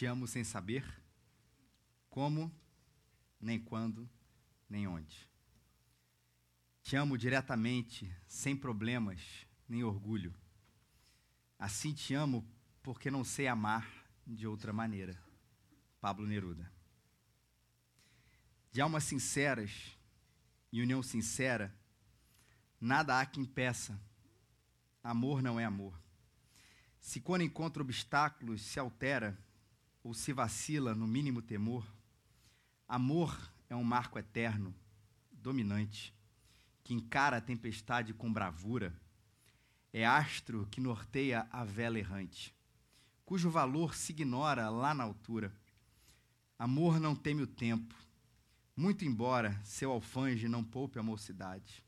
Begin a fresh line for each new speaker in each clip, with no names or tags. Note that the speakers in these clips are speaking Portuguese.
Te amo sem saber como, nem quando, nem onde. Te amo diretamente, sem problemas, nem orgulho. Assim te amo porque não sei amar de outra maneira. Pablo Neruda. De almas sinceras e união sincera, nada há que impeça. Amor não é amor. Se quando encontra obstáculos se altera, ou se vacila no mínimo temor, amor é um marco eterno, dominante, que encara a tempestade com bravura, é astro que norteia a vela errante, cujo valor se ignora lá na altura. Amor não teme o tempo, muito embora seu alfange não poupe a mocidade.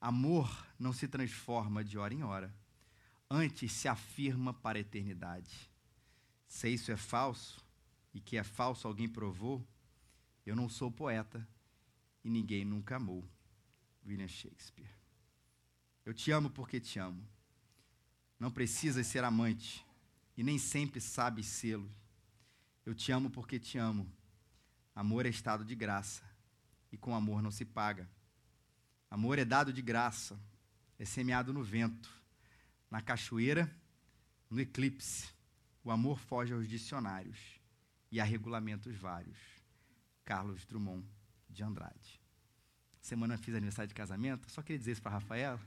Amor não se transforma de hora em hora, antes se afirma para a eternidade. Se isso é falso, e que é falso alguém provou, eu não sou poeta e ninguém nunca amou. William Shakespeare. Eu te amo porque te amo. Não precisas ser amante e nem sempre sabes sê-lo. Eu te amo porque te amo. Amor é estado de graça e com amor não se paga. Amor é dado de graça, é semeado no vento, na cachoeira, no eclipse o amor foge aos dicionários e a regulamentos vários. Carlos Drummond de Andrade. Semana fiz aniversário de casamento, só queria dizer isso para Rafael.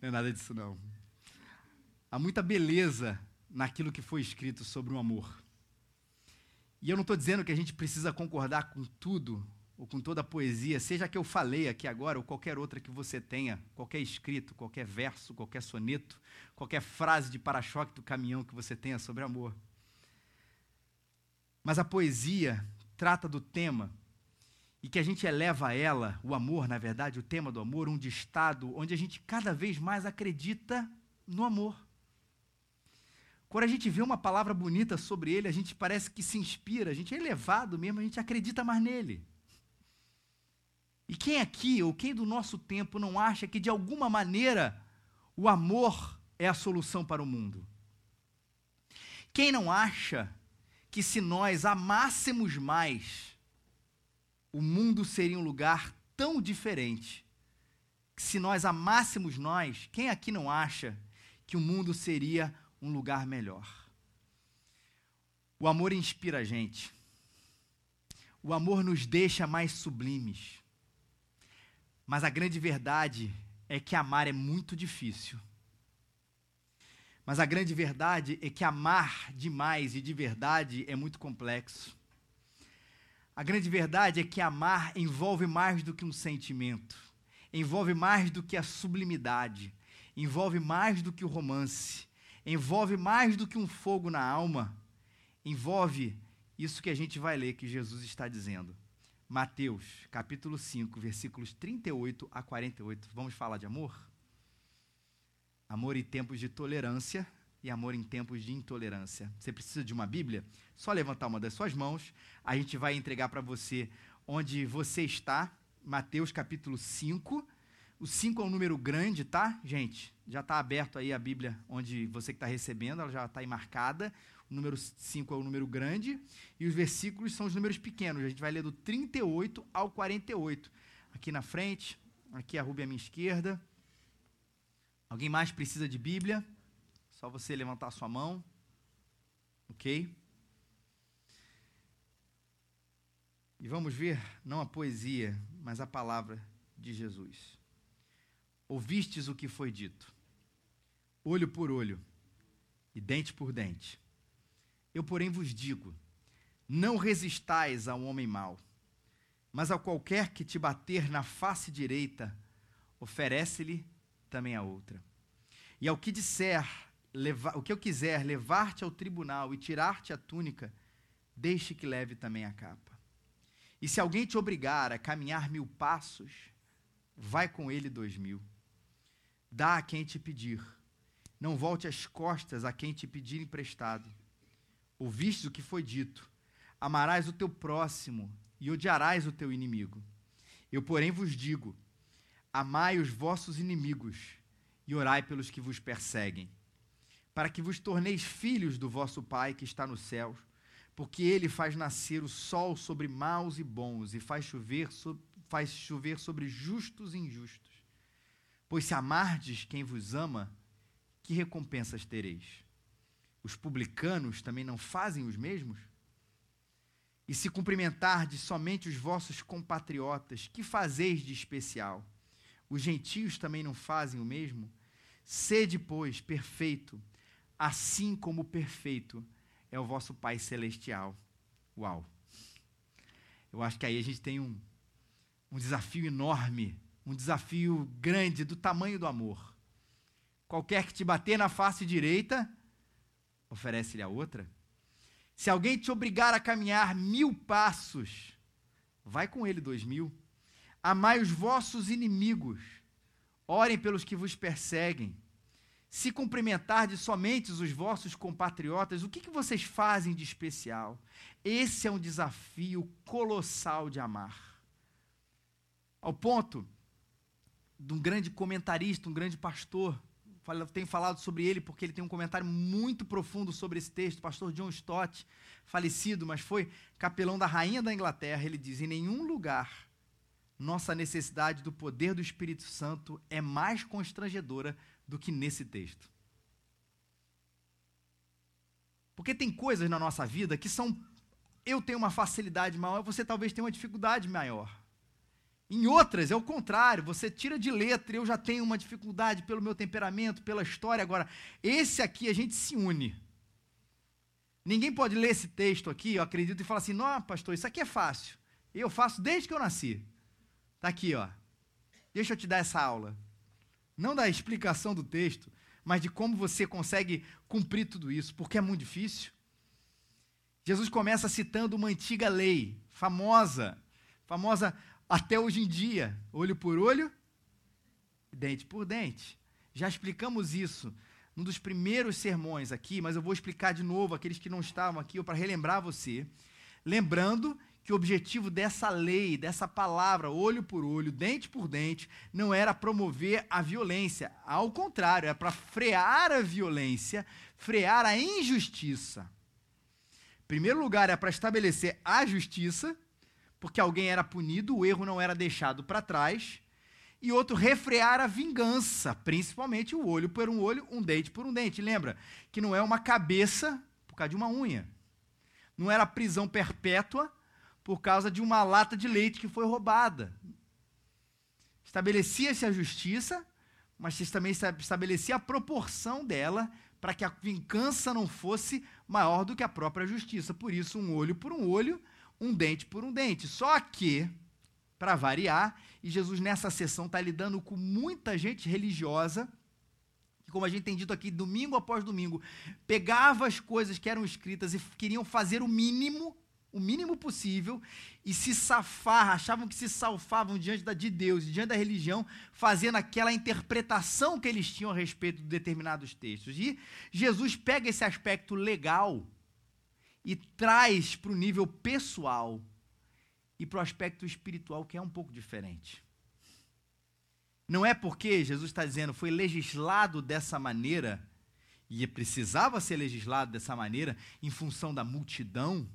Não é nada disso não. Há muita beleza naquilo que foi escrito sobre o amor. E eu não estou dizendo que a gente precisa concordar com tudo ou com toda a poesia, seja a que eu falei aqui agora, ou qualquer outra que você tenha, qualquer escrito, qualquer verso, qualquer soneto, qualquer frase de para-choque do caminhão que você tenha sobre amor. Mas a poesia trata do tema e que a gente eleva a ela, o amor, na verdade, o tema do amor, um de estado onde a gente cada vez mais acredita no amor. Quando a gente vê uma palavra bonita sobre ele, a gente parece que se inspira, a gente é elevado mesmo, a gente acredita mais nele. E quem aqui, ou quem do nosso tempo, não acha que de alguma maneira o amor é a solução para o mundo? Quem não acha que se nós amássemos mais, o mundo seria um lugar tão diferente? Que se nós amássemos nós, quem aqui não acha que o mundo seria um lugar melhor? O amor inspira a gente. O amor nos deixa mais sublimes. Mas a grande verdade é que amar é muito difícil. Mas a grande verdade é que amar demais e de verdade é muito complexo. A grande verdade é que amar envolve mais do que um sentimento, envolve mais do que a sublimidade, envolve mais do que o romance, envolve mais do que um fogo na alma, envolve isso que a gente vai ler que Jesus está dizendo. Mateus, capítulo 5, versículos 38 a 48. Vamos falar de amor? Amor em tempos de tolerância e amor em tempos de intolerância. Você precisa de uma Bíblia? Só levantar uma das suas mãos, a gente vai entregar para você onde você está. Mateus capítulo 5. O 5 é um número grande, tá, gente? Já está aberto aí a Bíblia onde você que está recebendo, ela já está aí marcada. O número 5 é o número grande e os versículos são os números pequenos. A gente vai ler do 38 ao 48. Aqui na frente, aqui a Rubia à minha esquerda. Alguém mais precisa de Bíblia? Só você levantar a sua mão. Ok? E vamos ver, não a poesia, mas a palavra de Jesus. Ouvistes o que foi dito, olho por olho e dente por dente. Eu, porém, vos digo: não resistais ao homem mau, mas a qualquer que te bater na face direita, oferece-lhe também a outra. E ao que disser, levar, o que eu quiser levar-te ao tribunal e tirar-te a túnica, deixe que leve também a capa. E se alguém te obrigar a caminhar mil passos, vai com ele dois mil. Dá a quem te pedir. Não volte as costas a quem te pedir emprestado ouvistes o que foi dito: amarás o teu próximo e odiarás o teu inimigo. Eu, porém, vos digo: amai os vossos inimigos e orai pelos que vos perseguem, para que vos torneis filhos do vosso Pai que está nos céus, porque ele faz nascer o sol sobre maus e bons e faz chover, so, faz chover sobre justos e injustos. Pois se amardes quem vos ama, que recompensas tereis? Os publicanos também não fazem os mesmos? E se cumprimentardes somente os vossos compatriotas, que fazeis de especial? Os gentios também não fazem o mesmo? Sede, pois, perfeito, assim como perfeito é o vosso Pai Celestial. Uau! Eu acho que aí a gente tem um, um desafio enorme, um desafio grande do tamanho do amor. Qualquer que te bater na face direita, oferece-lhe a outra. Se alguém te obrigar a caminhar mil passos, vai com ele dois mil. Amai os vossos inimigos, orem pelos que vos perseguem. Se cumprimentardes somente os vossos compatriotas, o que, que vocês fazem de especial? Esse é um desafio colossal de amar. Ao ponto de um grande comentarista, um grande pastor, tenho falado sobre ele porque ele tem um comentário muito profundo sobre esse texto, o pastor John Stott, falecido, mas foi capelão da rainha da Inglaterra, ele diz: em nenhum lugar nossa necessidade do poder do Espírito Santo é mais constrangedora do que nesse texto. Porque tem coisas na nossa vida que são. Eu tenho uma facilidade maior, você talvez tenha uma dificuldade maior. Em outras é o contrário, você tira de letra, eu já tenho uma dificuldade pelo meu temperamento, pela história. Agora, esse aqui a gente se une. Ninguém pode ler esse texto aqui, eu acredito, e falar assim: não, pastor, isso aqui é fácil. Eu faço desde que eu nasci. Está aqui, ó. Deixa eu te dar essa aula. Não da explicação do texto, mas de como você consegue cumprir tudo isso, porque é muito difícil. Jesus começa citando uma antiga lei, famosa, famosa até hoje em dia, olho por olho, dente por dente. Já explicamos isso num dos primeiros sermões aqui, mas eu vou explicar de novo aqueles que não estavam aqui, para relembrar você. Lembrando que o objetivo dessa lei, dessa palavra, olho por olho, dente por dente, não era promover a violência. Ao contrário, é para frear a violência, frear a injustiça. Em primeiro lugar, é para estabelecer a justiça porque alguém era punido, o erro não era deixado para trás, e outro, refrear a vingança, principalmente o olho por um olho, um dente por um dente. Lembra que não é uma cabeça por causa de uma unha. Não era prisão perpétua por causa de uma lata de leite que foi roubada. Estabelecia-se a justiça, mas também estabelecia a proporção dela para que a vingança não fosse maior do que a própria justiça. Por isso, um olho por um olho, um dente por um dente. Só que, para variar, e Jesus nessa sessão está lidando com muita gente religiosa, que, como a gente tem dito aqui, domingo após domingo, pegava as coisas que eram escritas e queriam fazer o mínimo, o mínimo possível, e se safar, achavam que se salvavam diante da, de Deus diante da religião, fazendo aquela interpretação que eles tinham a respeito de determinados textos. E Jesus pega esse aspecto legal e traz para o nível pessoal e para o aspecto espiritual, que é um pouco diferente. Não é porque Jesus está dizendo foi legislado dessa maneira, e precisava ser legislado dessa maneira, em função da multidão,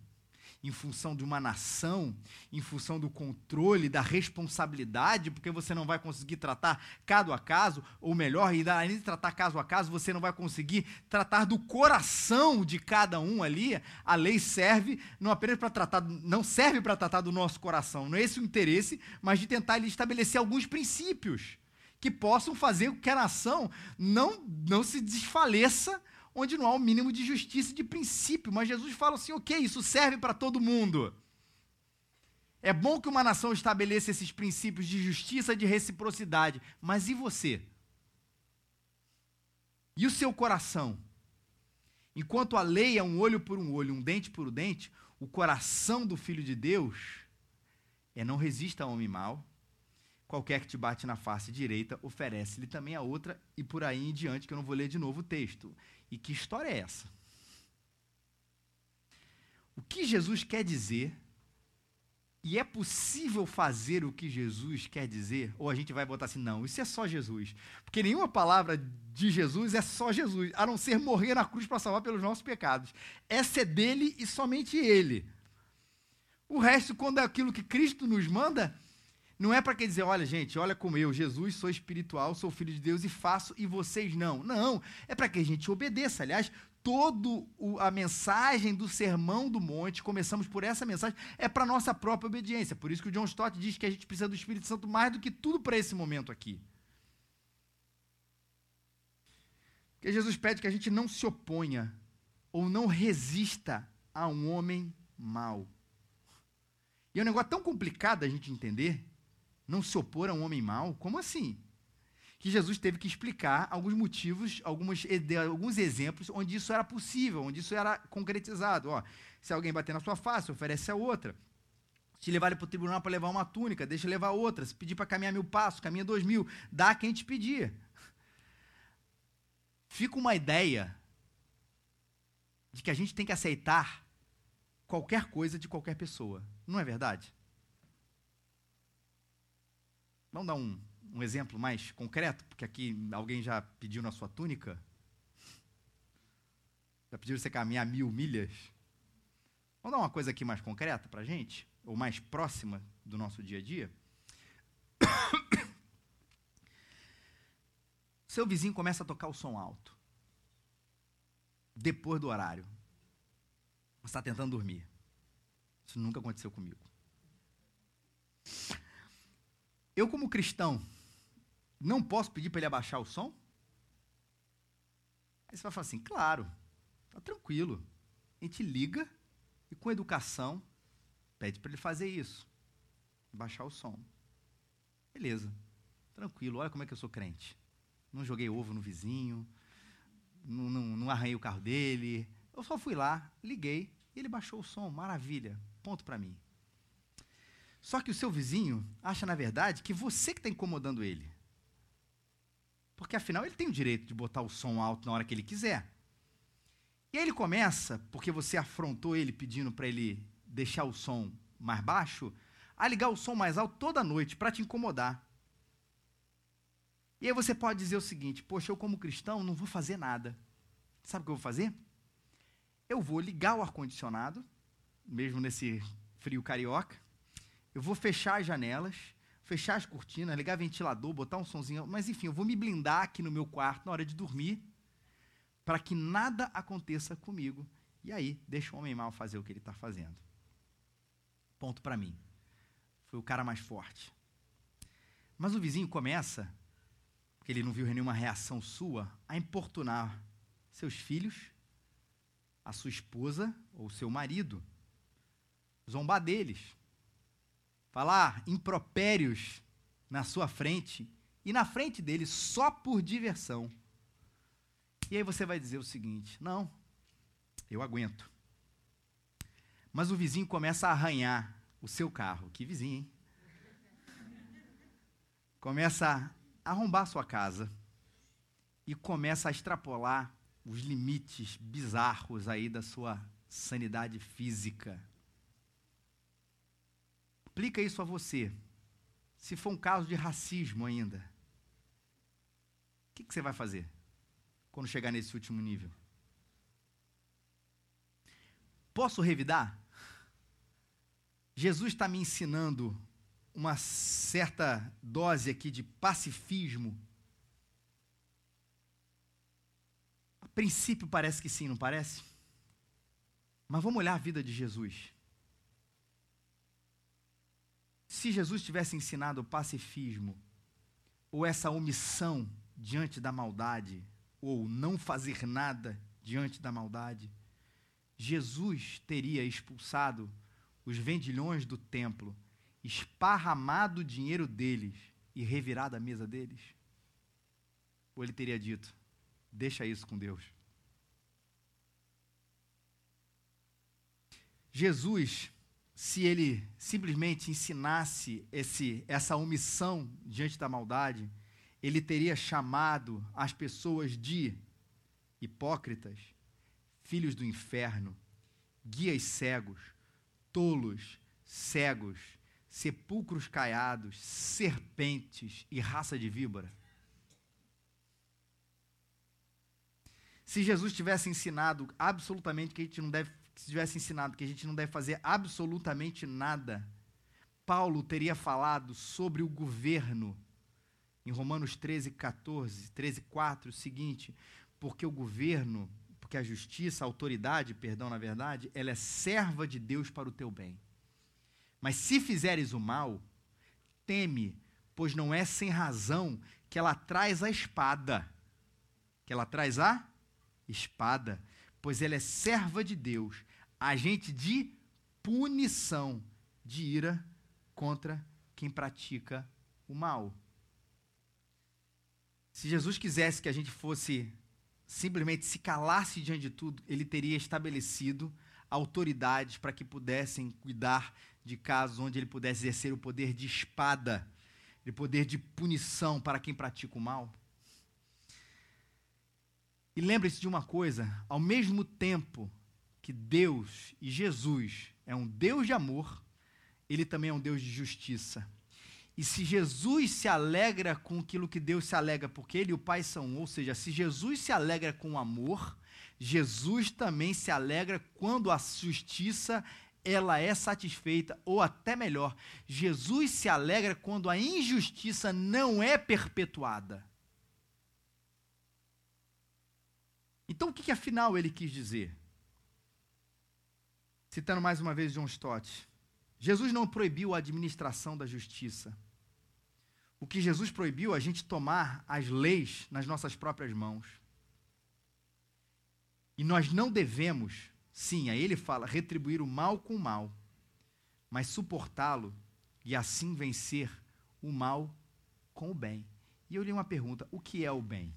em função de uma nação, em função do controle, da responsabilidade, porque você não vai conseguir tratar caso a caso, ou melhor, além de tratar caso a caso, você não vai conseguir tratar do coração de cada um ali. A lei serve não apenas para tratar, não serve para tratar do nosso coração, não é esse o interesse, mas de tentar estabelecer alguns princípios que possam fazer com que a nação não, não se desfaleça onde não há o um mínimo de justiça e de princípio. Mas Jesus fala assim: ok, isso serve para todo mundo. É bom que uma nação estabeleça esses princípios de justiça e de reciprocidade, mas e você? E o seu coração? Enquanto a lei é um olho por um olho, um dente por um dente, o coração do Filho de Deus é não resista ao homem mau. Qualquer que te bate na face direita, oferece-lhe também a outra, e por aí em diante, que eu não vou ler de novo o texto. E que história é essa? O que Jesus quer dizer E é possível fazer o que Jesus quer dizer? Ou a gente vai botar assim, não, isso é só Jesus. Porque nenhuma palavra de Jesus é só Jesus, a não ser morrer na cruz para salvar pelos nossos pecados. Essa é dele e somente ele. O resto, quando é aquilo que Cristo nos manda, não é para quem dizer, olha, gente, olha como eu, Jesus, sou espiritual, sou filho de Deus e faço, e vocês não. Não, é para que a gente obedeça. Aliás, toda a mensagem do Sermão do Monte, começamos por essa mensagem, é para nossa própria obediência. Por isso que o John Stott diz que a gente precisa do Espírito Santo mais do que tudo para esse momento aqui. Porque Jesus pede que a gente não se oponha ou não resista a um homem mau. E é um negócio tão complicado a gente entender, não se opor a um homem mau, como assim? Que Jesus teve que explicar alguns motivos, alguns, alguns exemplos onde isso era possível, onde isso era concretizado. Ó, se alguém bater na sua face, oferece a outra. Se levar para o tribunal para levar uma túnica, deixa levar outra. Se pedir para caminhar mil passos, caminha dois mil. Dá quem te pedir. Fica uma ideia de que a gente tem que aceitar qualquer coisa de qualquer pessoa. Não é verdade? Vamos dar um, um exemplo mais concreto, porque aqui alguém já pediu na sua túnica? Já pediu você caminhar mil milhas? Vamos dar uma coisa aqui mais concreta para a gente, ou mais próxima do nosso dia a dia? Seu vizinho começa a tocar o som alto. Depois do horário. Você está tentando dormir. Isso nunca aconteceu comigo. Eu, como cristão, não posso pedir para ele abaixar o som? Aí você vai falar assim: claro, tá tranquilo. A gente liga e, com educação, pede para ele fazer isso. Baixar o som. Beleza, tranquilo. Olha como é que eu sou crente. Não joguei ovo no vizinho, não, não, não arranhei o carro dele. Eu só fui lá, liguei, e ele baixou o som. Maravilha, ponto para mim. Só que o seu vizinho acha, na verdade, que você que está incomodando ele. Porque afinal ele tem o direito de botar o som alto na hora que ele quiser. E aí ele começa, porque você afrontou ele pedindo para ele deixar o som mais baixo, a ligar o som mais alto toda noite para te incomodar. E aí você pode dizer o seguinte: Poxa, eu como cristão não vou fazer nada. Sabe o que eu vou fazer? Eu vou ligar o ar-condicionado, mesmo nesse frio carioca, eu vou fechar as janelas, fechar as cortinas, ligar ventilador, botar um sonzinho, mas enfim, eu vou me blindar aqui no meu quarto na hora de dormir, para que nada aconteça comigo. E aí, deixa o homem mal fazer o que ele está fazendo. Ponto para mim. Foi o cara mais forte. Mas o vizinho começa, porque ele não viu nenhuma reação sua, a importunar seus filhos, a sua esposa ou seu marido, zombar deles falar impropérios na sua frente e na frente dele só por diversão. E aí você vai dizer o seguinte: não, eu aguento. Mas o vizinho começa a arranhar o seu carro. Que vizinho, hein? Começa a arrombar sua casa e começa a extrapolar os limites bizarros aí da sua sanidade física Aplica isso a você. Se for um caso de racismo ainda, o que, que você vai fazer quando chegar nesse último nível? Posso revidar? Jesus está me ensinando uma certa dose aqui de pacifismo. A princípio parece que sim, não parece? Mas vamos olhar a vida de Jesus. Se Jesus tivesse ensinado o pacifismo, ou essa omissão diante da maldade, ou não fazer nada diante da maldade, Jesus teria expulsado os vendilhões do templo, esparramado o dinheiro deles e revirado a mesa deles? Ou ele teria dito: deixa isso com Deus? Jesus se ele simplesmente ensinasse esse, essa omissão diante da maldade, ele teria chamado as pessoas de hipócritas, filhos do inferno, guias cegos, tolos, cegos, sepulcros caiados, serpentes e raça de víbora? Se Jesus tivesse ensinado absolutamente que a gente não deve, se tivesse ensinado que a gente não deve fazer absolutamente nada, Paulo teria falado sobre o governo em Romanos 13, 14, 13, 4, o seguinte: porque o governo, porque a justiça, a autoridade, perdão, na verdade, ela é serva de Deus para o teu bem. Mas se fizeres o mal, teme, pois não é sem razão que ela traz a espada. Que ela traz a espada, pois ela é serva de Deus, agente de punição, de ira contra quem pratica o mal. Se Jesus quisesse que a gente fosse simplesmente se calasse diante de tudo, ele teria estabelecido autoridades para que pudessem cuidar de casos onde ele pudesse exercer o poder de espada, o poder de punição para quem pratica o mal. E lembre-se de uma coisa: ao mesmo tempo que Deus e Jesus é um Deus de amor, ele também é um Deus de justiça. E se Jesus se alegra com aquilo que Deus se alegra, porque ele e o Pai são ou seja, se Jesus se alegra com amor, Jesus também se alegra quando a justiça ela é satisfeita, ou até melhor, Jesus se alegra quando a injustiça não é perpetuada. Então, o que, que afinal ele quis dizer? Citando mais uma vez John Stott, Jesus não proibiu a administração da justiça. O que Jesus proibiu é a gente tomar as leis nas nossas próprias mãos. E nós não devemos, sim, aí ele fala, retribuir o mal com o mal, mas suportá-lo e assim vencer o mal com o bem. E eu li uma pergunta: o que é o bem?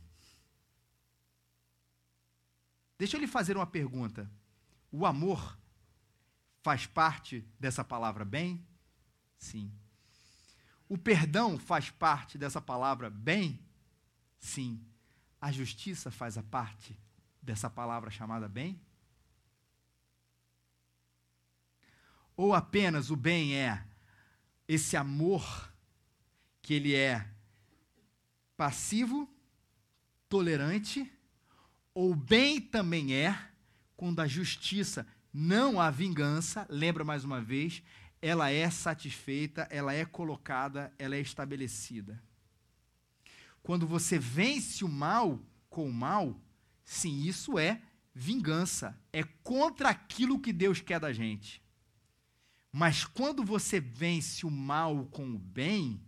Deixa eu lhe fazer uma pergunta. O amor faz parte dessa palavra bem? Sim. O perdão faz parte dessa palavra bem? Sim. A justiça faz a parte dessa palavra chamada bem? Ou apenas o bem é esse amor que ele é passivo, tolerante o bem também é quando a justiça, não a vingança, lembra mais uma vez, ela é satisfeita, ela é colocada, ela é estabelecida. Quando você vence o mal com o mal, sim, isso é vingança, é contra aquilo que Deus quer da gente. Mas quando você vence o mal com o bem,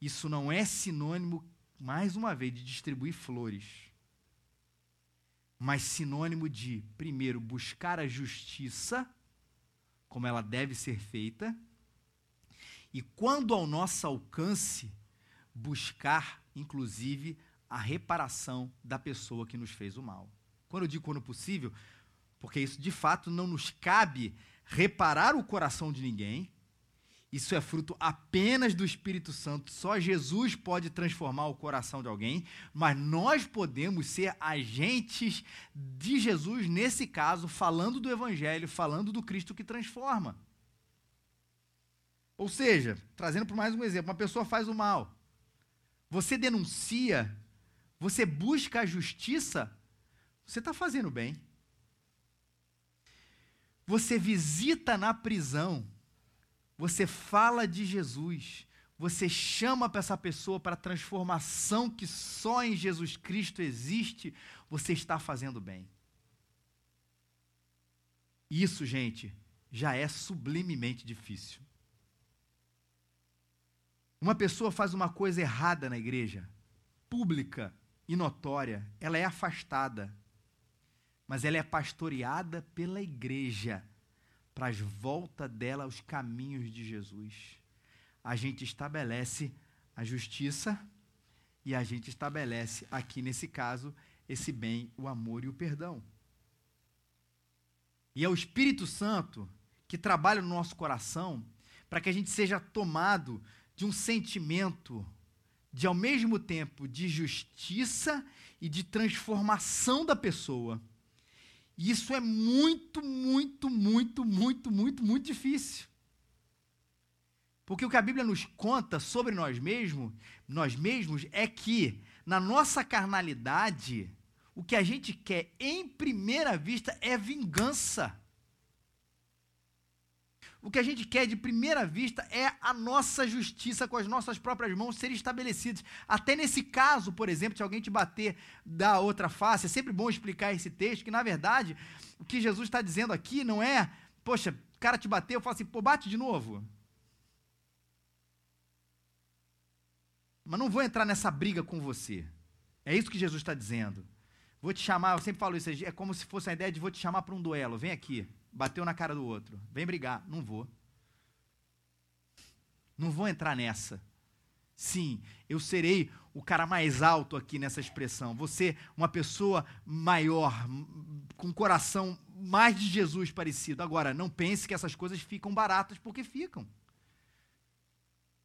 isso não é sinônimo, mais uma vez, de distribuir flores mas sinônimo de, primeiro, buscar a justiça, como ela deve ser feita, e quando ao nosso alcance, buscar, inclusive, a reparação da pessoa que nos fez o mal. Quando eu digo quando possível, porque isso de fato não nos cabe reparar o coração de ninguém, isso é fruto apenas do Espírito Santo. Só Jesus pode transformar o coração de alguém, mas nós podemos ser agentes de Jesus, nesse caso, falando do Evangelho, falando do Cristo que transforma. Ou seja, trazendo para mais um exemplo, uma pessoa faz o mal, você denuncia, você busca a justiça, você está fazendo bem. Você visita na prisão, você fala de Jesus, você chama para essa pessoa para a transformação que só em Jesus Cristo existe, você está fazendo bem. Isso, gente, já é sublimemente difícil. Uma pessoa faz uma coisa errada na igreja, pública e notória, ela é afastada, mas ela é pastoreada pela igreja para as volta dela aos caminhos de Jesus. A gente estabelece a justiça e a gente estabelece, aqui nesse caso, esse bem, o amor e o perdão. E é o Espírito Santo que trabalha no nosso coração para que a gente seja tomado de um sentimento de, ao mesmo tempo, de justiça e de transformação da pessoa e isso é muito, muito, muito, muito, muito, muito difícil. Porque o que a Bíblia nos conta sobre nós mesmos, nós mesmos é que na nossa carnalidade, o que a gente quer em primeira vista é vingança. O que a gente quer de primeira vista é a nossa justiça com as nossas próprias mãos ser estabelecidas. Até nesse caso, por exemplo, se alguém te bater da outra face, é sempre bom explicar esse texto, que na verdade o que Jesus está dizendo aqui não é, poxa, o cara te bateu, eu falo assim, pô, bate de novo. Mas não vou entrar nessa briga com você. É isso que Jesus está dizendo. Vou te chamar, eu sempre falo isso, é como se fosse a ideia de vou te chamar para um duelo. Vem aqui bateu na cara do outro. Vem brigar. Não vou. Não vou entrar nessa. Sim, eu serei o cara mais alto aqui nessa expressão. Você, uma pessoa maior, com coração mais de Jesus parecido. Agora, não pense que essas coisas ficam baratas, porque ficam.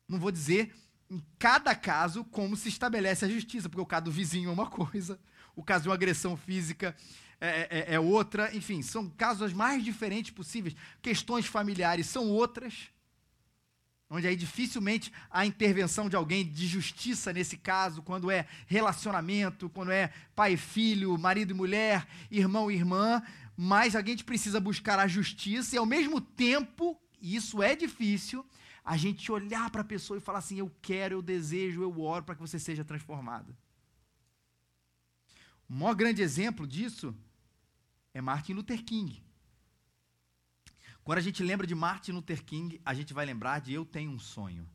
Não vou dizer em cada caso como se estabelece a justiça, porque o caso do vizinho é uma coisa, o caso de uma agressão física é, é, é, outra, enfim, são casos as mais diferentes possíveis. Questões familiares são outras, onde aí dificilmente há intervenção de alguém de justiça nesse caso, quando é relacionamento, quando é pai e filho, marido e mulher, irmão e irmã, mas a gente precisa buscar a justiça e ao mesmo tempo, e isso é difícil, a gente olhar para a pessoa e falar assim: eu quero, eu desejo, eu oro para que você seja transformado. O maior grande exemplo disso é Martin Luther King. Quando a gente lembra de Martin Luther King, a gente vai lembrar de Eu Tenho um Sonho.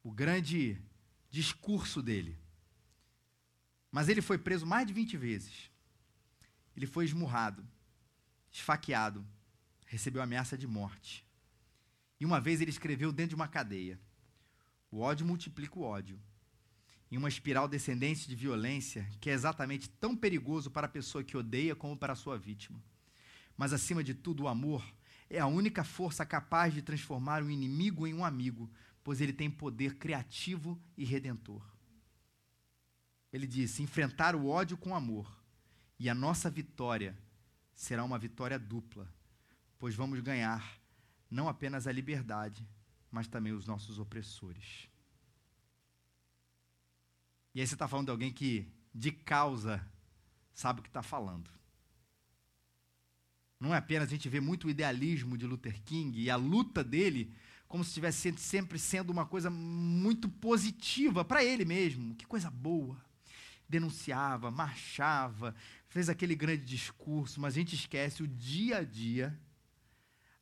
O grande discurso dele. Mas ele foi preso mais de 20 vezes. Ele foi esmurrado, esfaqueado, recebeu ameaça de morte. E uma vez ele escreveu dentro de uma cadeia: O ódio multiplica o ódio em uma espiral descendente de violência que é exatamente tão perigoso para a pessoa que odeia como para a sua vítima. Mas, acima de tudo, o amor é a única força capaz de transformar um inimigo em um amigo, pois ele tem poder criativo e redentor. Ele disse: enfrentar o ódio com amor, e a nossa vitória será uma vitória dupla, pois vamos ganhar não apenas a liberdade, mas também os nossos opressores. E aí você está falando de alguém que, de causa, sabe o que está falando. Não é apenas a gente vê muito o idealismo de Luther King e a luta dele como se estivesse sempre sendo uma coisa muito positiva para ele mesmo. Que coisa boa. Denunciava, marchava, fez aquele grande discurso, mas a gente esquece o dia a dia,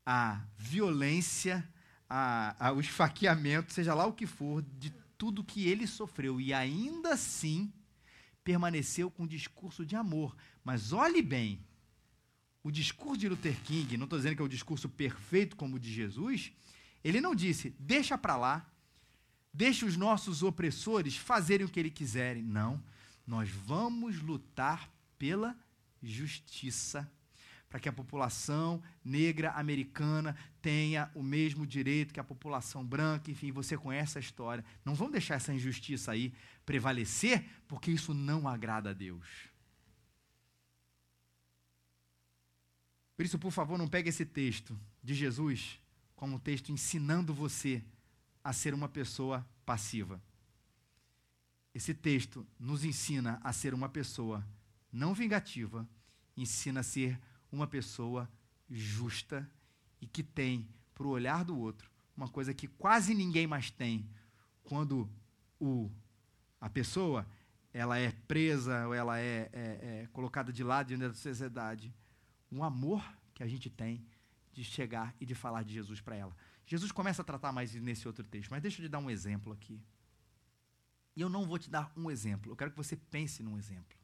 a violência, a, a, o esfaqueamento, seja lá o que for, de tudo que ele sofreu e ainda assim permaneceu com um discurso de amor. Mas olhe bem, o discurso de Luther King, não estou dizendo que é o discurso perfeito como o de Jesus, ele não disse, deixa para lá, deixa os nossos opressores fazerem o que eles quiserem. Não, nós vamos lutar pela justiça para que a população negra americana tenha o mesmo direito que a população branca, enfim, você conhece a história. Não vamos deixar essa injustiça aí prevalecer, porque isso não agrada a Deus. Por isso, por favor, não pegue esse texto de Jesus como um texto ensinando você a ser uma pessoa passiva. Esse texto nos ensina a ser uma pessoa não vingativa, ensina a ser uma pessoa justa e que tem, para o olhar do outro, uma coisa que quase ninguém mais tem quando o, a pessoa ela é presa ou ela é, é, é colocada de lado diante da sociedade. Um amor que a gente tem de chegar e de falar de Jesus para ela. Jesus começa a tratar mais nesse outro texto, mas deixa eu te dar um exemplo aqui. E eu não vou te dar um exemplo, eu quero que você pense num exemplo.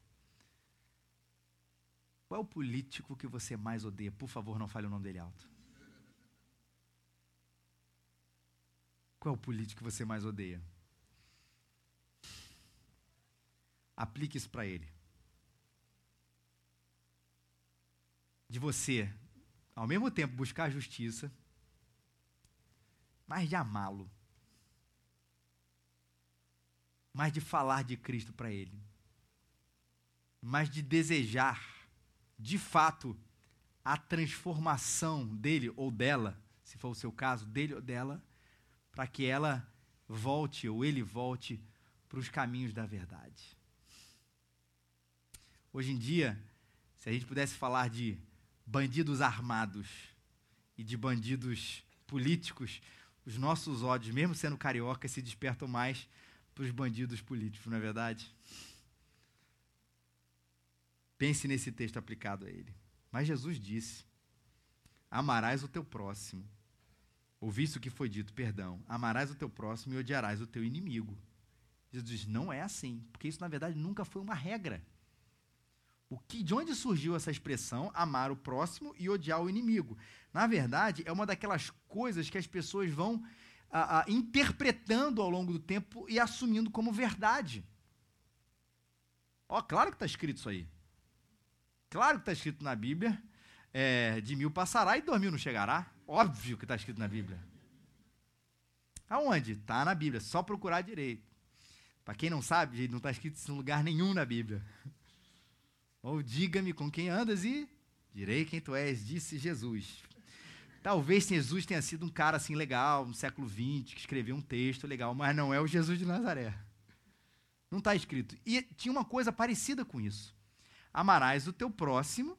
Qual é o político que você mais odeia? Por favor, não fale o nome dele alto. Qual é o político que você mais odeia? Aplique isso para ele. De você, ao mesmo tempo, buscar a justiça, mas de amá-lo. Mas de falar de Cristo para ele. Mas de desejar de fato, a transformação dele ou dela, se for o seu caso, dele ou dela, para que ela volte ou ele volte para os caminhos da verdade. Hoje em dia, se a gente pudesse falar de bandidos armados e de bandidos políticos, os nossos ódios, mesmo sendo carioca, se despertam mais para os bandidos políticos, não é verdade? Pense nesse texto aplicado a ele. Mas Jesus disse: Amarás o teu próximo. Ouviste o que foi dito, perdão. Amarás o teu próximo e odiarás o teu inimigo. Jesus diz: Não é assim, porque isso na verdade nunca foi uma regra. O que, de onde surgiu essa expressão amar o próximo e odiar o inimigo? Na verdade, é uma daquelas coisas que as pessoas vão a, a, interpretando ao longo do tempo e assumindo como verdade. Ó, claro que está escrito isso aí. Claro que está escrito na Bíblia. É, de mil passará e dois mil não chegará. Óbvio que está escrito na Bíblia. Aonde? Está na Bíblia. Só procurar direito. Para quem não sabe, não está escrito em lugar nenhum na Bíblia. Ou diga-me com quem andas e direi quem tu és, disse Jesus. Talvez Jesus tenha sido um cara assim legal, no século XX, que escreveu um texto legal, mas não é o Jesus de Nazaré. Não está escrito. E tinha uma coisa parecida com isso. Amarás o teu próximo,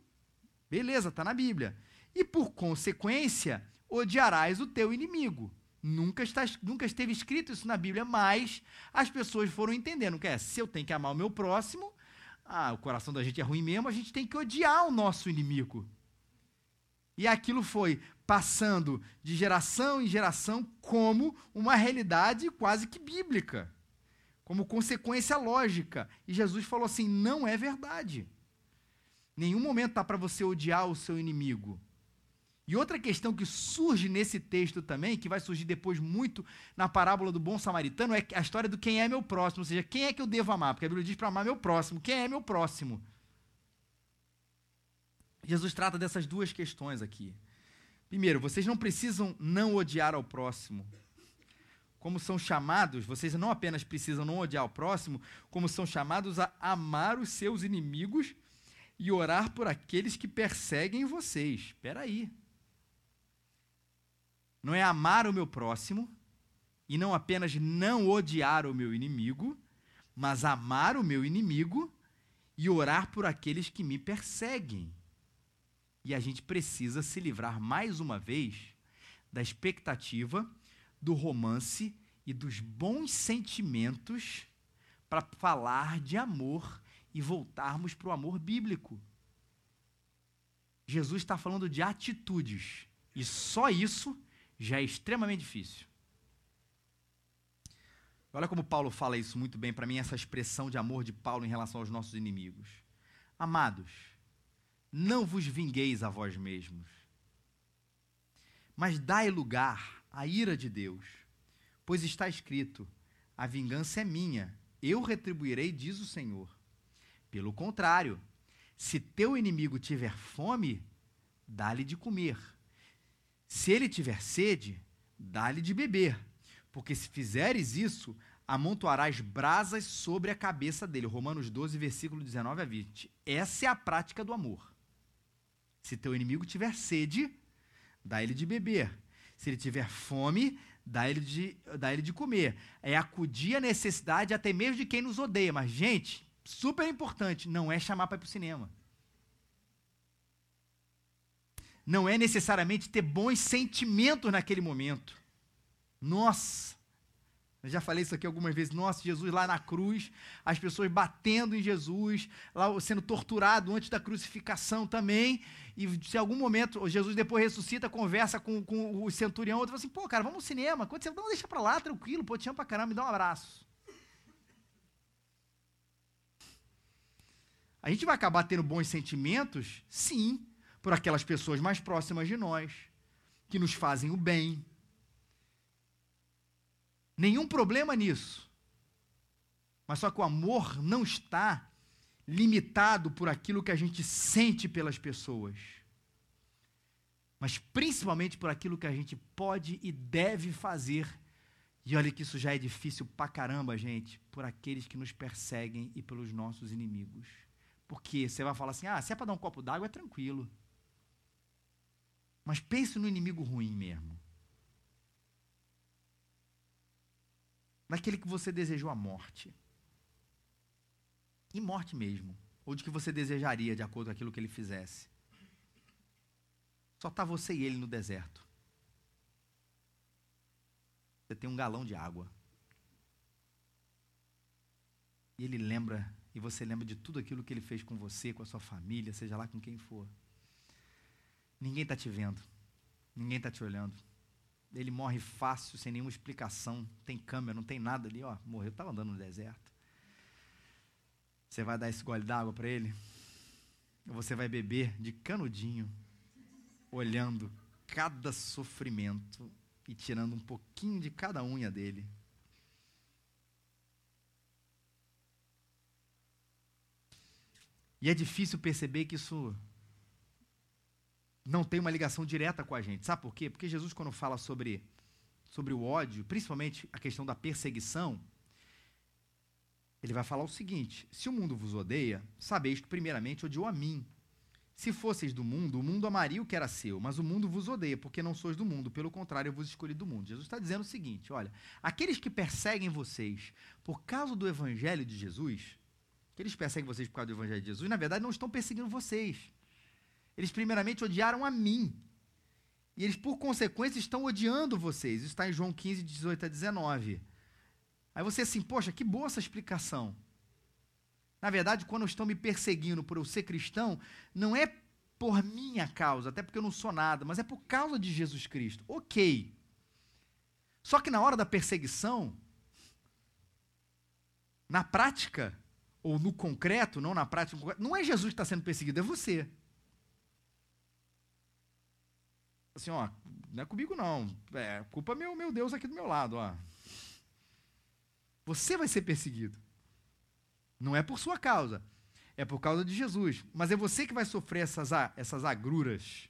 beleza, está na Bíblia. E por consequência, odiarás o teu inimigo. Nunca, está, nunca esteve escrito isso na Bíblia, mas as pessoas foram entendendo que é, se eu tenho que amar o meu próximo, ah, o coração da gente é ruim mesmo, a gente tem que odiar o nosso inimigo. E aquilo foi passando de geração em geração como uma realidade quase que bíblica, como consequência lógica. E Jesus falou assim: não é verdade. Nenhum momento está para você odiar o seu inimigo. E outra questão que surge nesse texto também, que vai surgir depois muito na parábola do bom samaritano, é a história do quem é meu próximo, ou seja, quem é que eu devo amar? Porque a Bíblia diz para amar meu próximo. Quem é meu próximo? Jesus trata dessas duas questões aqui. Primeiro, vocês não precisam não odiar ao próximo. Como são chamados, vocês não apenas precisam não odiar ao próximo, como são chamados a amar os seus inimigos e orar por aqueles que perseguem vocês. Espera aí não é amar o meu próximo e não apenas não odiar o meu inimigo, mas amar o meu inimigo e orar por aqueles que me perseguem. E a gente precisa se livrar mais uma vez da expectativa, do romance e dos bons sentimentos para falar de amor e voltarmos para o amor bíblico. Jesus está falando de atitudes, e só isso já é extremamente difícil. Olha como Paulo fala isso muito bem para mim, essa expressão de amor de Paulo em relação aos nossos inimigos. Amados, não vos vingueis a vós mesmos, mas dai lugar à ira de Deus, pois está escrito: a vingança é minha, eu retribuirei, diz o Senhor. Pelo contrário, se teu inimigo tiver fome, dá-lhe de comer. Se ele tiver sede, dá-lhe de beber, porque se fizeres isso, amontoarás brasas sobre a cabeça dele. Romanos 12, versículo 19 a 20. Essa é a prática do amor. Se teu inimigo tiver sede, dá ele de beber. Se ele tiver fome, dá ele de, dá de comer. É acudir à necessidade até mesmo de quem nos odeia. Mas, gente, super importante, não é chamar para ir para o cinema. não é necessariamente ter bons sentimentos naquele momento. Nossa, eu já falei isso aqui algumas vezes. Nossa, Jesus lá na cruz, as pessoas batendo em Jesus, lá sendo torturado antes da crucificação também. E se algum momento Jesus depois ressuscita, conversa com, com o centurião, outro fala assim: pô, cara, vamos ao cinema. Quando você não deixa pra lá, tranquilo, pô, te chama pra caramba, me dá um abraço. A gente vai acabar tendo bons sentimentos? Sim por aquelas pessoas mais próximas de nós, que nos fazem o bem. Nenhum problema nisso. Mas só que o amor não está limitado por aquilo que a gente sente pelas pessoas, mas principalmente por aquilo que a gente pode e deve fazer. E olha que isso já é difícil pra caramba, gente, por aqueles que nos perseguem e pelos nossos inimigos. Porque você vai falar assim: ah, se é para dar um copo d'água, é tranquilo. Mas pense no inimigo ruim mesmo. daquele que você desejou a morte. E morte mesmo. Ou de que você desejaria, de acordo com aquilo que ele fizesse. Só está você e ele no deserto. Você tem um galão de água. E ele lembra, e você lembra de tudo aquilo que ele fez com você, com a sua família, seja lá com quem for. Ninguém está te vendo. Ninguém está te olhando. Ele morre fácil, sem nenhuma explicação. Tem câmera, não tem nada ali, ó. Morreu, estava andando no deserto. Você vai dar esse gole d'água para ele? Ou você vai beber de canudinho, olhando cada sofrimento e tirando um pouquinho de cada unha dele? E é difícil perceber que isso não tem uma ligação direta com a gente. Sabe por quê? Porque Jesus, quando fala sobre, sobre o ódio, principalmente a questão da perseguição, ele vai falar o seguinte: se o mundo vos odeia, sabeis que primeiramente odiou a mim. Se fosseis do mundo, o mundo amaria o que era seu, mas o mundo vos odeia, porque não sois do mundo, pelo contrário, eu vos escolhi do mundo. Jesus está dizendo o seguinte: olha, aqueles que perseguem vocês por causa do evangelho de Jesus, eles perseguem vocês por causa do Evangelho de Jesus, na verdade não estão perseguindo vocês. Eles primeiramente odiaram a mim. E eles, por consequência, estão odiando vocês. Isso está em João 15, 18 a 19. Aí você assim, poxa, que boa essa explicação. Na verdade, quando estão me perseguindo por eu ser cristão, não é por minha causa, até porque eu não sou nada, mas é por causa de Jesus Cristo. Ok. Só que na hora da perseguição, na prática, ou no concreto, não na prática, não é Jesus que está sendo perseguido, é você. Assim, ó, não é comigo não, é culpa meu, meu Deus aqui do meu lado, ó. Você vai ser perseguido. Não é por sua causa, é por causa de Jesus. Mas é você que vai sofrer essas, essas agruras.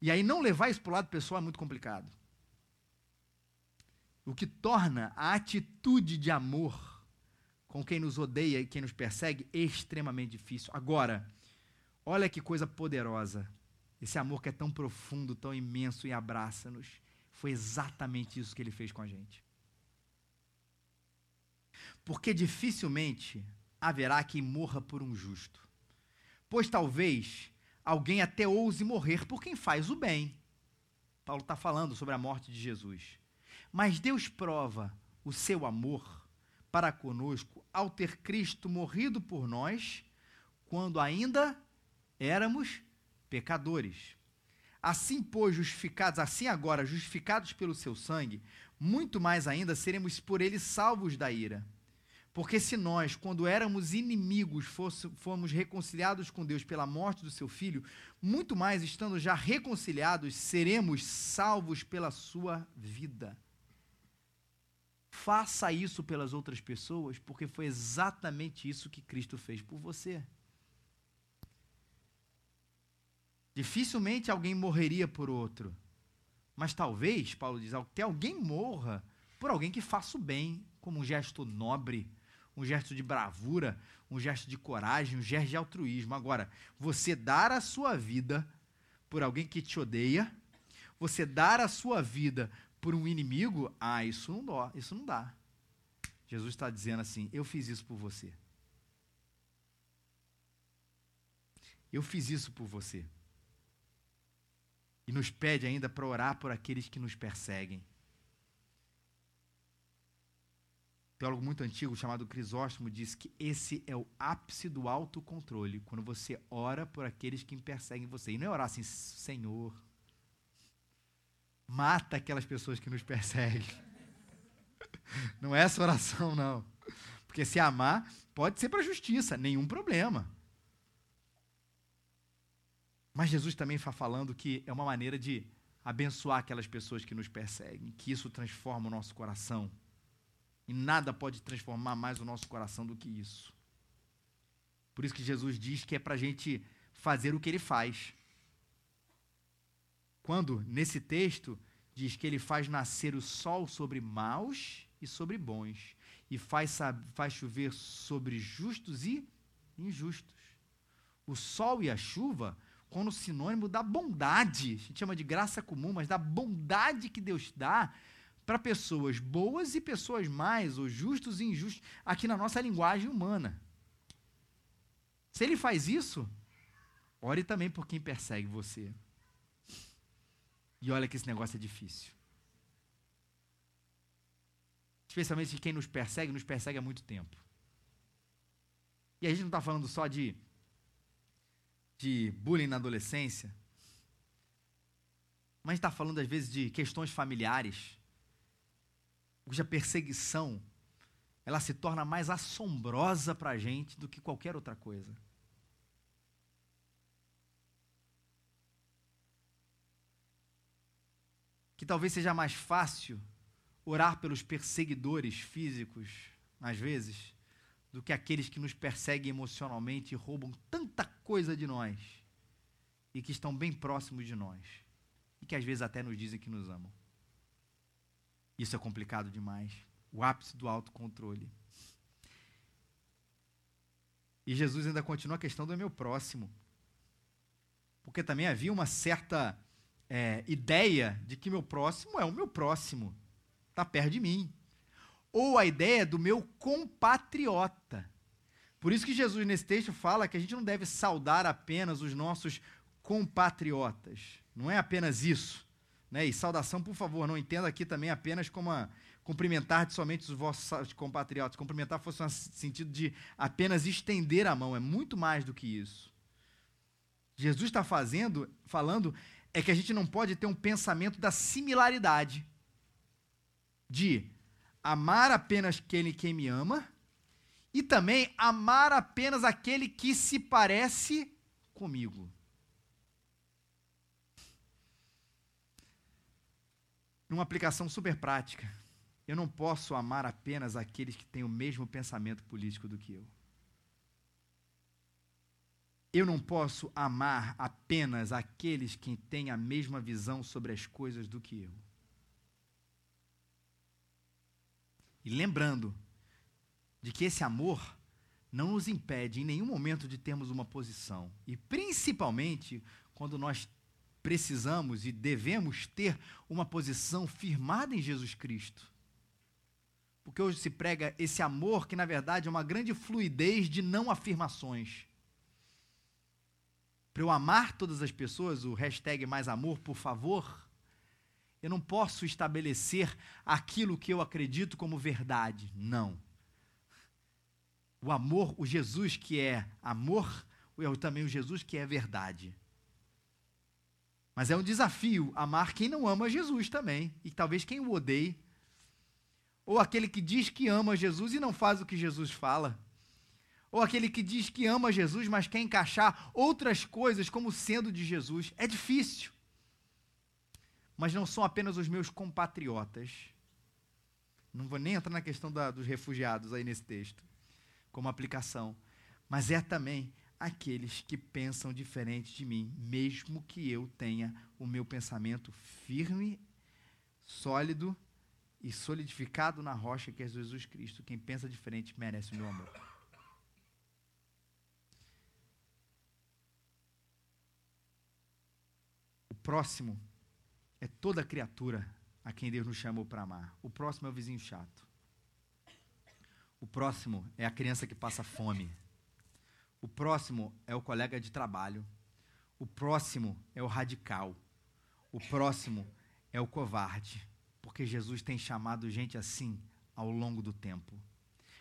E aí não levar isso para o lado pessoal é muito complicado. O que torna a atitude de amor com quem nos odeia e quem nos persegue extremamente difícil. Agora, olha que coisa poderosa. Esse amor que é tão profundo, tão imenso e abraça-nos. Foi exatamente isso que ele fez com a gente. Porque dificilmente haverá quem morra por um justo. Pois talvez alguém até ouse morrer por quem faz o bem. Paulo está falando sobre a morte de Jesus. Mas Deus prova o seu amor para conosco ao ter Cristo morrido por nós, quando ainda éramos pecadores. Assim, pois, justificados, assim agora, justificados pelo seu sangue, muito mais ainda seremos por ele salvos da ira. Porque se nós, quando éramos inimigos, fosse, fomos reconciliados com Deus pela morte do seu filho, muito mais estando já reconciliados, seremos salvos pela sua vida. Faça isso pelas outras pessoas, porque foi exatamente isso que Cristo fez por você. Dificilmente alguém morreria por outro. Mas talvez, Paulo diz, até alguém morra por alguém que faça o bem, como um gesto nobre, um gesto de bravura, um gesto de coragem, um gesto de altruísmo. Agora, você dar a sua vida por alguém que te odeia, você dar a sua vida por um inimigo, ah, isso não dá, isso não dá. Jesus está dizendo assim: eu fiz isso por você. Eu fiz isso por você. E nos pede ainda para orar por aqueles que nos perseguem. teólogo muito antigo chamado Crisóstomo diz que esse é o ápice do autocontrole, quando você ora por aqueles que perseguem você. E não é orar assim, Senhor, mata aquelas pessoas que nos perseguem. Não é essa oração, não. Porque se amar, pode ser para a justiça, nenhum problema. Mas Jesus também está falando que é uma maneira de abençoar aquelas pessoas que nos perseguem, que isso transforma o nosso coração. E nada pode transformar mais o nosso coração do que isso. Por isso que Jesus diz que é para a gente fazer o que ele faz. Quando, nesse texto, diz que ele faz nascer o sol sobre maus e sobre bons, e faz, faz chover sobre justos e injustos. O sol e a chuva, como sinônimo da bondade, a gente chama de graça comum, mas da bondade que Deus dá para pessoas boas e pessoas más, ou justos e injustos, aqui na nossa linguagem humana. Se ele faz isso, ore também por quem persegue você. E olha que esse negócio é difícil. Especialmente quem nos persegue, nos persegue há muito tempo. E a gente não está falando só de, de bullying na adolescência, mas está falando às vezes de questões familiares, cuja perseguição ela se torna mais assombrosa para a gente do que qualquer outra coisa. Que talvez seja mais fácil orar pelos perseguidores físicos, às vezes, do que aqueles que nos perseguem emocionalmente e roubam tanta coisa de nós e que estão bem próximos de nós e que às vezes até nos dizem que nos amam. Isso é complicado demais. O ápice do autocontrole. E Jesus ainda continua a questão do meu próximo. Porque também havia uma certa é, ideia de que meu próximo é o meu próximo, está perto de mim ou a ideia do meu compatriota. Por isso que Jesus, nesse texto, fala que a gente não deve saudar apenas os nossos compatriotas. Não é apenas isso. Né? E saudação, por favor, não entenda aqui também apenas como a, cumprimentar somente os vossos compatriotas. Cumprimentar fosse no sentido de apenas estender a mão. É muito mais do que isso. Jesus está fazendo, falando, é que a gente não pode ter um pensamento da similaridade. De amar apenas aquele que me ama e também amar apenas aquele que se parece comigo. Numa aplicação super prática, eu não posso amar apenas aqueles que têm o mesmo pensamento político do que eu. Eu não posso amar apenas aqueles que têm a mesma visão sobre as coisas do que eu. E lembrando de que esse amor não nos impede em nenhum momento de termos uma posição. E principalmente quando nós precisamos e devemos ter uma posição firmada em Jesus Cristo. Porque hoje se prega esse amor que, na verdade, é uma grande fluidez de não afirmações. Para eu amar todas as pessoas, o hashtag mais amor, por favor, eu não posso estabelecer aquilo que eu acredito como verdade. Não. O amor, o Jesus que é amor, é também o Jesus que é verdade. Mas é um desafio amar quem não ama Jesus também, e talvez quem o odeie. Ou aquele que diz que ama Jesus e não faz o que Jesus fala. Ou aquele que diz que ama Jesus, mas quer encaixar outras coisas como sendo de Jesus. É difícil mas não são apenas os meus compatriotas. Não vou nem entrar na questão da, dos refugiados aí nesse texto, como aplicação, mas é também aqueles que pensam diferente de mim, mesmo que eu tenha o meu pensamento firme, sólido e solidificado na rocha que é Jesus Cristo. Quem pensa diferente merece o meu amor. Próximo é toda criatura a quem Deus nos chamou para amar. O próximo é o vizinho chato. O próximo é a criança que passa fome. O próximo é o colega de trabalho. O próximo é o radical. O próximo é o covarde. Porque Jesus tem chamado gente assim ao longo do tempo.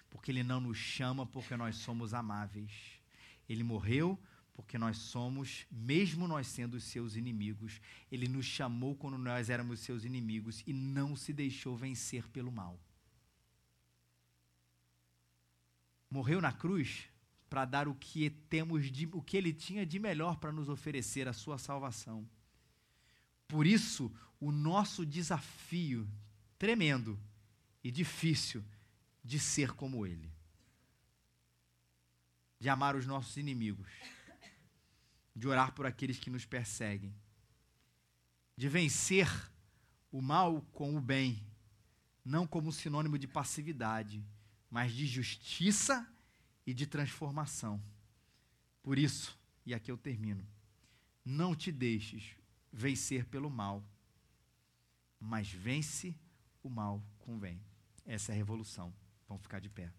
Porque Ele não nos chama porque nós somos amáveis. Ele morreu porque nós somos, mesmo nós sendo seus inimigos, ele nos chamou quando nós éramos seus inimigos e não se deixou vencer pelo mal. Morreu na cruz para dar o que temos de, o que ele tinha de melhor para nos oferecer, a sua salvação. Por isso, o nosso desafio tremendo e difícil de ser como ele. De amar os nossos inimigos de orar por aqueles que nos perseguem, de vencer o mal com o bem, não como sinônimo de passividade, mas de justiça e de transformação. Por isso, e aqui eu termino, não te deixes vencer pelo mal, mas vence o mal convém. Essa é a revolução. Vamos ficar de pé.